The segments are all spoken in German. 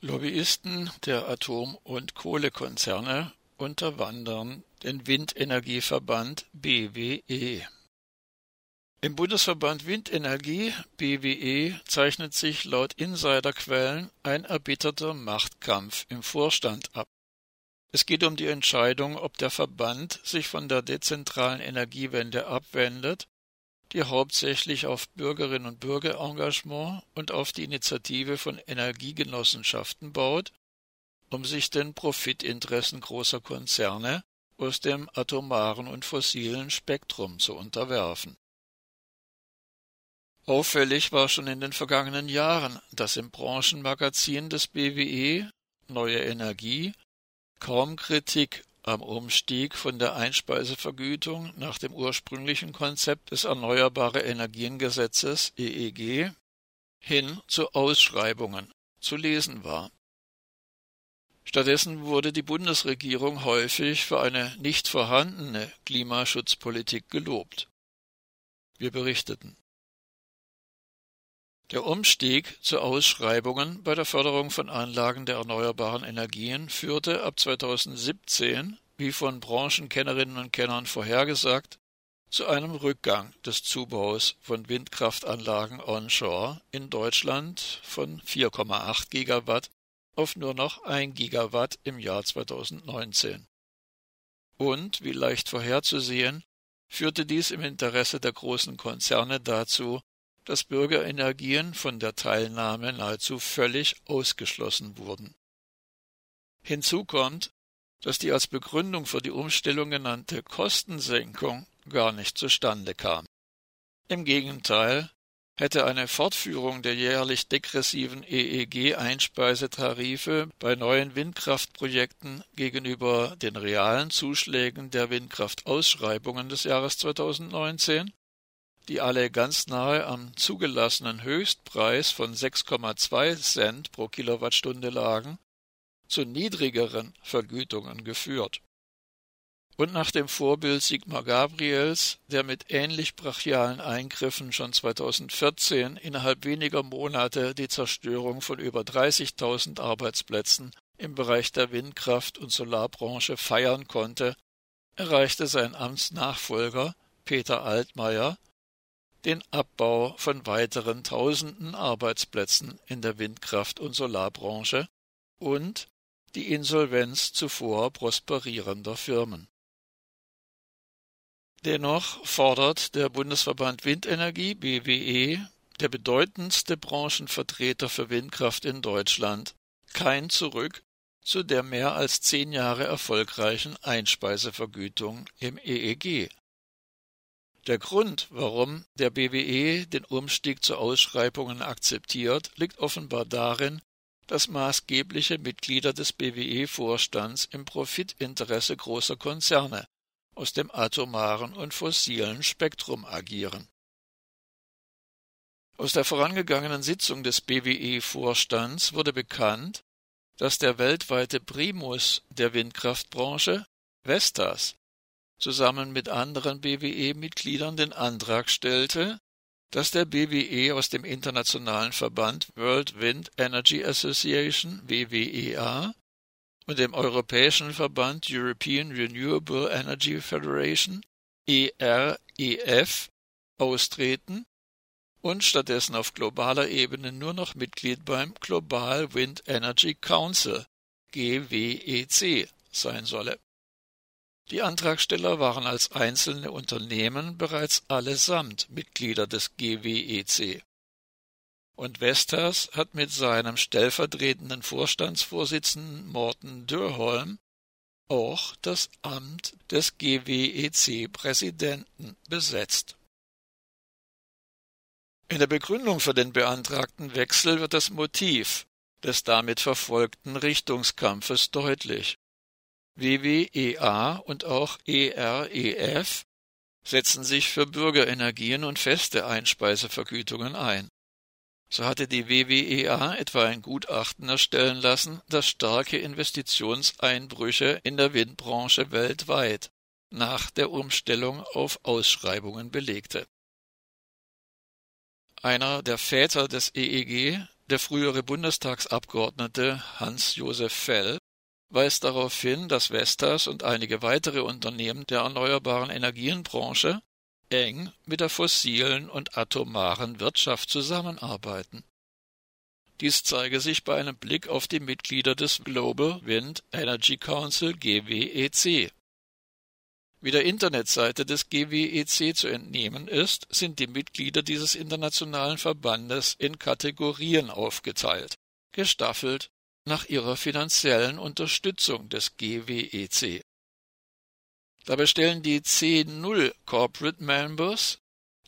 Lobbyisten der Atom- und Kohlekonzerne unterwandern den Windenergieverband BWE. Im Bundesverband Windenergie BWE zeichnet sich laut Insiderquellen ein erbitterter Machtkampf im Vorstand ab. Es geht um die Entscheidung, ob der Verband sich von der dezentralen Energiewende abwendet, die hauptsächlich auf Bürgerinnen und Bürgerengagement und auf die Initiative von Energiegenossenschaften baut, um sich den Profitinteressen großer Konzerne aus dem atomaren und fossilen Spektrum zu unterwerfen. Auffällig war schon in den vergangenen Jahren, dass im Branchenmagazin des BWE Neue Energie kaum Kritik am Umstieg von der Einspeisevergütung nach dem ursprünglichen Konzept des Erneuerbare Energiengesetzes EEG hin zu Ausschreibungen zu lesen war. Stattdessen wurde die Bundesregierung häufig für eine nicht vorhandene Klimaschutzpolitik gelobt. Wir berichteten. Der Umstieg zu Ausschreibungen bei der Förderung von Anlagen der erneuerbaren Energien führte ab 2017, wie von Branchenkennerinnen und Kennern vorhergesagt, zu einem Rückgang des Zubaus von Windkraftanlagen onshore in Deutschland von 4,8 Gigawatt auf nur noch 1 Gigawatt im Jahr 2019. Und, wie leicht vorherzusehen, führte dies im Interesse der großen Konzerne dazu, dass Bürgerenergien von der Teilnahme nahezu völlig ausgeschlossen wurden. Hinzu kommt, dass die als Begründung für die Umstellung genannte Kostensenkung gar nicht zustande kam. Im Gegenteil hätte eine Fortführung der jährlich degressiven EEG-Einspeisetarife bei neuen Windkraftprojekten gegenüber den realen Zuschlägen der Windkraftausschreibungen des Jahres 2019 die alle ganz nahe am zugelassenen Höchstpreis von 6,2 Cent pro Kilowattstunde lagen, zu niedrigeren Vergütungen geführt. Und nach dem Vorbild Sigmar Gabriels, der mit ähnlich brachialen Eingriffen schon 2014 innerhalb weniger Monate die Zerstörung von über 30.000 Arbeitsplätzen im Bereich der Windkraft- und Solarbranche feiern konnte, erreichte sein Amtsnachfolger Peter Altmaier den Abbau von weiteren tausenden Arbeitsplätzen in der Windkraft- und Solarbranche und die Insolvenz zuvor prosperierender Firmen. Dennoch fordert der Bundesverband Windenergie BWE, der bedeutendste Branchenvertreter für Windkraft in Deutschland, kein Zurück zu der mehr als zehn Jahre erfolgreichen Einspeisevergütung im EEG der Grund, warum der BWE den Umstieg zu Ausschreibungen akzeptiert, liegt offenbar darin, dass maßgebliche Mitglieder des BWE-Vorstands im Profitinteresse großer Konzerne aus dem atomaren und fossilen Spektrum agieren. Aus der vorangegangenen Sitzung des BWE-Vorstands wurde bekannt, dass der weltweite Primus der Windkraftbranche, Vestas, zusammen mit anderen BWE-Mitgliedern den Antrag stellte, dass der BWE aus dem internationalen Verband World Wind Energy Association WWEA und dem europäischen Verband European Renewable Energy Federation EREF austreten und stattdessen auf globaler Ebene nur noch Mitglied beim Global Wind Energy Council GWEC sein solle. Die Antragsteller waren als einzelne Unternehmen bereits allesamt Mitglieder des GWEC. Und Vestas hat mit seinem stellvertretenden Vorstandsvorsitzenden Morten Dürholm auch das Amt des GWEC-Präsidenten besetzt. In der Begründung für den beantragten Wechsel wird das Motiv des damit verfolgten Richtungskampfes deutlich. WWEA und auch EREF setzen sich für Bürgerenergien und feste Einspeisevergütungen ein. So hatte die WWEA etwa ein Gutachten erstellen lassen, das starke Investitionseinbrüche in der Windbranche weltweit nach der Umstellung auf Ausschreibungen belegte. Einer der Väter des EEG, Der frühere Bundestagsabgeordnete Hans-Josef Fell weist darauf hin, dass Vestas und einige weitere Unternehmen der erneuerbaren Energienbranche eng mit der fossilen und atomaren Wirtschaft zusammenarbeiten. Dies zeige sich bei einem Blick auf die Mitglieder des Global Wind Energy Council GWEC. Wie der Internetseite des GWEC zu entnehmen ist, sind die Mitglieder dieses internationalen Verbandes in Kategorien aufgeteilt, gestaffelt nach ihrer finanziellen Unterstützung des GWEC. Dabei stellen die C0 Corporate Members,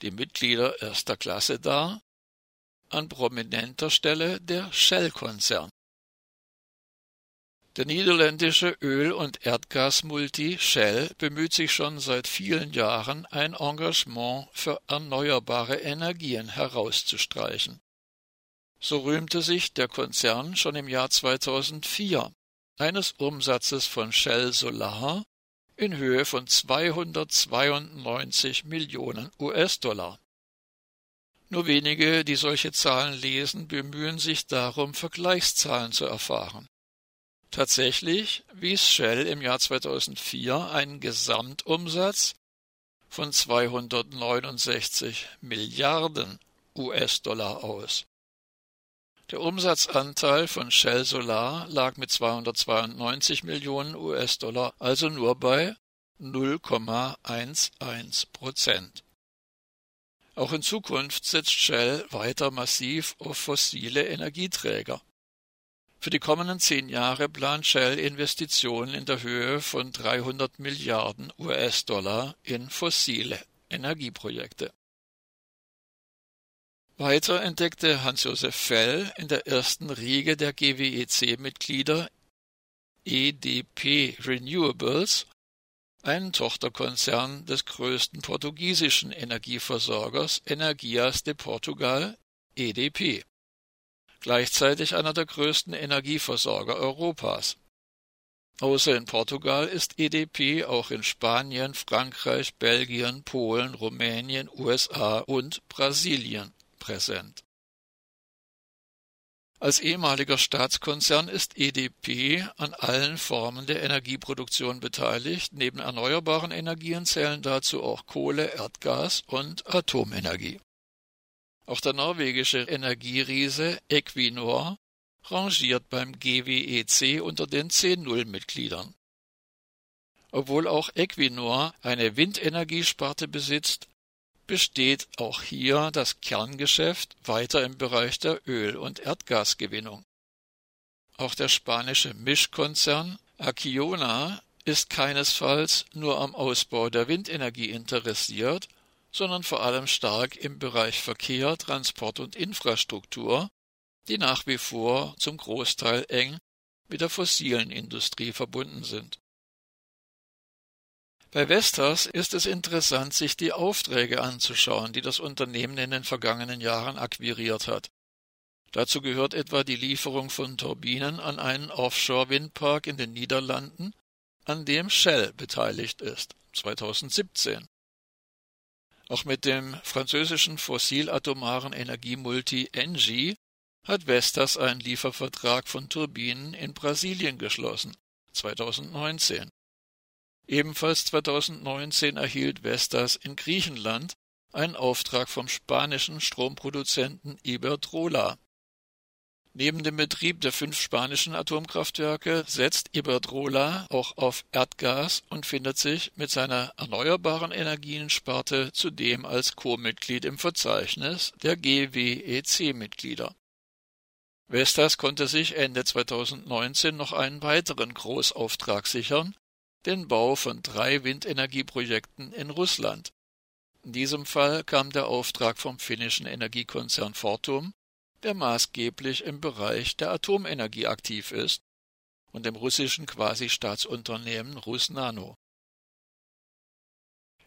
die Mitglieder erster Klasse dar, an prominenter Stelle der Shell-Konzern. Der niederländische Öl- und Erdgasmulti Shell bemüht sich schon seit vielen Jahren, ein Engagement für erneuerbare Energien herauszustreichen. So rühmte sich der Konzern schon im Jahr 2004 eines Umsatzes von Shell Solar in Höhe von 292 Millionen US-Dollar. Nur wenige, die solche Zahlen lesen, bemühen sich darum, Vergleichszahlen zu erfahren. Tatsächlich wies Shell im Jahr 2004 einen Gesamtumsatz von 269 Milliarden US-Dollar aus. Der Umsatzanteil von Shell Solar lag mit 292 Millionen US-Dollar also nur bei 0,11 Prozent. Auch in Zukunft setzt Shell weiter massiv auf fossile Energieträger. Für die kommenden zehn Jahre plant Shell Investitionen in der Höhe von 300 Milliarden US-Dollar in fossile Energieprojekte. Weiter entdeckte Hans-Josef Fell in der ersten Riege der GWEC-Mitglieder EDP Renewables, einen Tochterkonzern des größten portugiesischen Energieversorgers Energias de Portugal EDP, gleichzeitig einer der größten Energieversorger Europas. Außer in Portugal ist EDP auch in Spanien, Frankreich, Belgien, Polen, Rumänien, USA und Brasilien präsent. Als ehemaliger Staatskonzern ist EDP an allen Formen der Energieproduktion beteiligt. Neben erneuerbaren Energien zählen dazu auch Kohle, Erdgas und Atomenergie. Auch der norwegische Energieriese Equinor rangiert beim GWEC unter den C0-Mitgliedern. Obwohl auch Equinor eine Windenergiesparte besitzt, besteht auch hier das Kerngeschäft weiter im Bereich der Öl- und Erdgasgewinnung. Auch der spanische Mischkonzern Acciona ist keinesfalls nur am Ausbau der Windenergie interessiert, sondern vor allem stark im Bereich Verkehr, Transport und Infrastruktur, die nach wie vor zum Großteil eng mit der fossilen Industrie verbunden sind. Bei Vestas ist es interessant, sich die Aufträge anzuschauen, die das Unternehmen in den vergangenen Jahren akquiriert hat. Dazu gehört etwa die Lieferung von Turbinen an einen Offshore-Windpark in den Niederlanden, an dem Shell beteiligt ist, 2017. Auch mit dem französischen fossilatomaren Energiemulti Engie hat Vestas einen Liefervertrag von Turbinen in Brasilien geschlossen, 2019. Ebenfalls 2019 erhielt Vestas in Griechenland einen Auftrag vom spanischen Stromproduzenten Iberdrola. Neben dem Betrieb der fünf spanischen Atomkraftwerke setzt Iberdrola auch auf Erdgas und findet sich mit seiner erneuerbaren Energiensparte zudem als Co-Mitglied im Verzeichnis der GWEC-Mitglieder. Vestas konnte sich Ende 2019 noch einen weiteren Großauftrag sichern, den Bau von drei Windenergieprojekten in Russland. In diesem Fall kam der Auftrag vom finnischen Energiekonzern Fortum, der maßgeblich im Bereich der Atomenergie aktiv ist, und dem russischen Quasi-Staatsunternehmen Rusnano.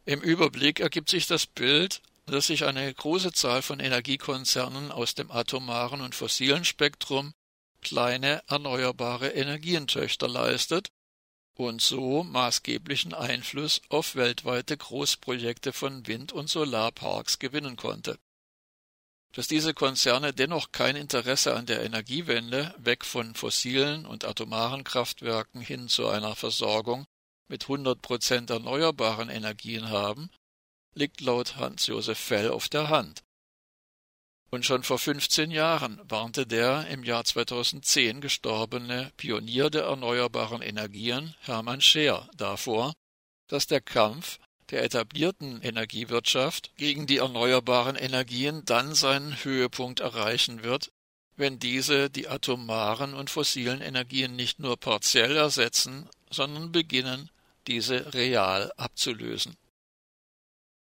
Im Überblick ergibt sich das Bild, dass sich eine große Zahl von Energiekonzernen aus dem atomaren und fossilen Spektrum kleine erneuerbare Energientöchter leistet und so maßgeblichen Einfluss auf weltweite Großprojekte von Wind- und Solarparks gewinnen konnte. dass diese Konzerne dennoch kein Interesse an der Energiewende weg von fossilen und atomaren Kraftwerken hin zu einer Versorgung mit 100 Prozent erneuerbaren Energien haben, liegt laut Hans-Josef Fell auf der Hand. Und schon vor 15 Jahren warnte der im Jahr 2010 gestorbene Pionier der erneuerbaren Energien Hermann Scheer davor, dass der Kampf der etablierten Energiewirtschaft gegen die erneuerbaren Energien dann seinen Höhepunkt erreichen wird, wenn diese die atomaren und fossilen Energien nicht nur partiell ersetzen, sondern beginnen, diese real abzulösen.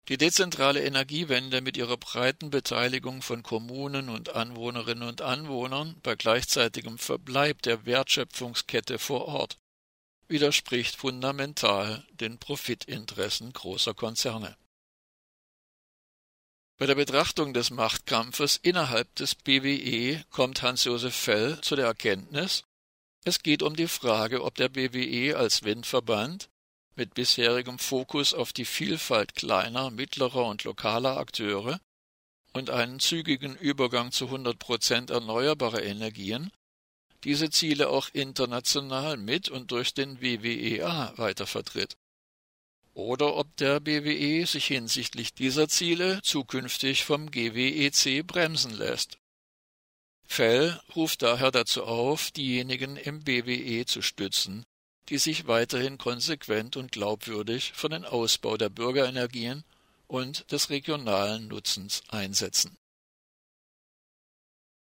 Die dezentrale Energiewende mit ihrer breiten Beteiligung von Kommunen und Anwohnerinnen und Anwohnern bei gleichzeitigem Verbleib der Wertschöpfungskette vor Ort widerspricht fundamental den Profitinteressen großer Konzerne. Bei der Betrachtung des Machtkampfes innerhalb des BWE kommt Hans-Josef Fell zu der Erkenntnis, es geht um die Frage, ob der BWE als Windverband mit bisherigem Fokus auf die Vielfalt kleiner, mittlerer und lokaler Akteure und einen zügigen Übergang zu 100 Prozent erneuerbarer Energien diese Ziele auch international mit und durch den WWEA weitervertritt. Oder ob der BWE sich hinsichtlich dieser Ziele zukünftig vom GWEC bremsen lässt. Fell ruft daher dazu auf, diejenigen im BWE zu stützen, die sich weiterhin konsequent und glaubwürdig für den Ausbau der Bürgerenergien und des regionalen Nutzens einsetzen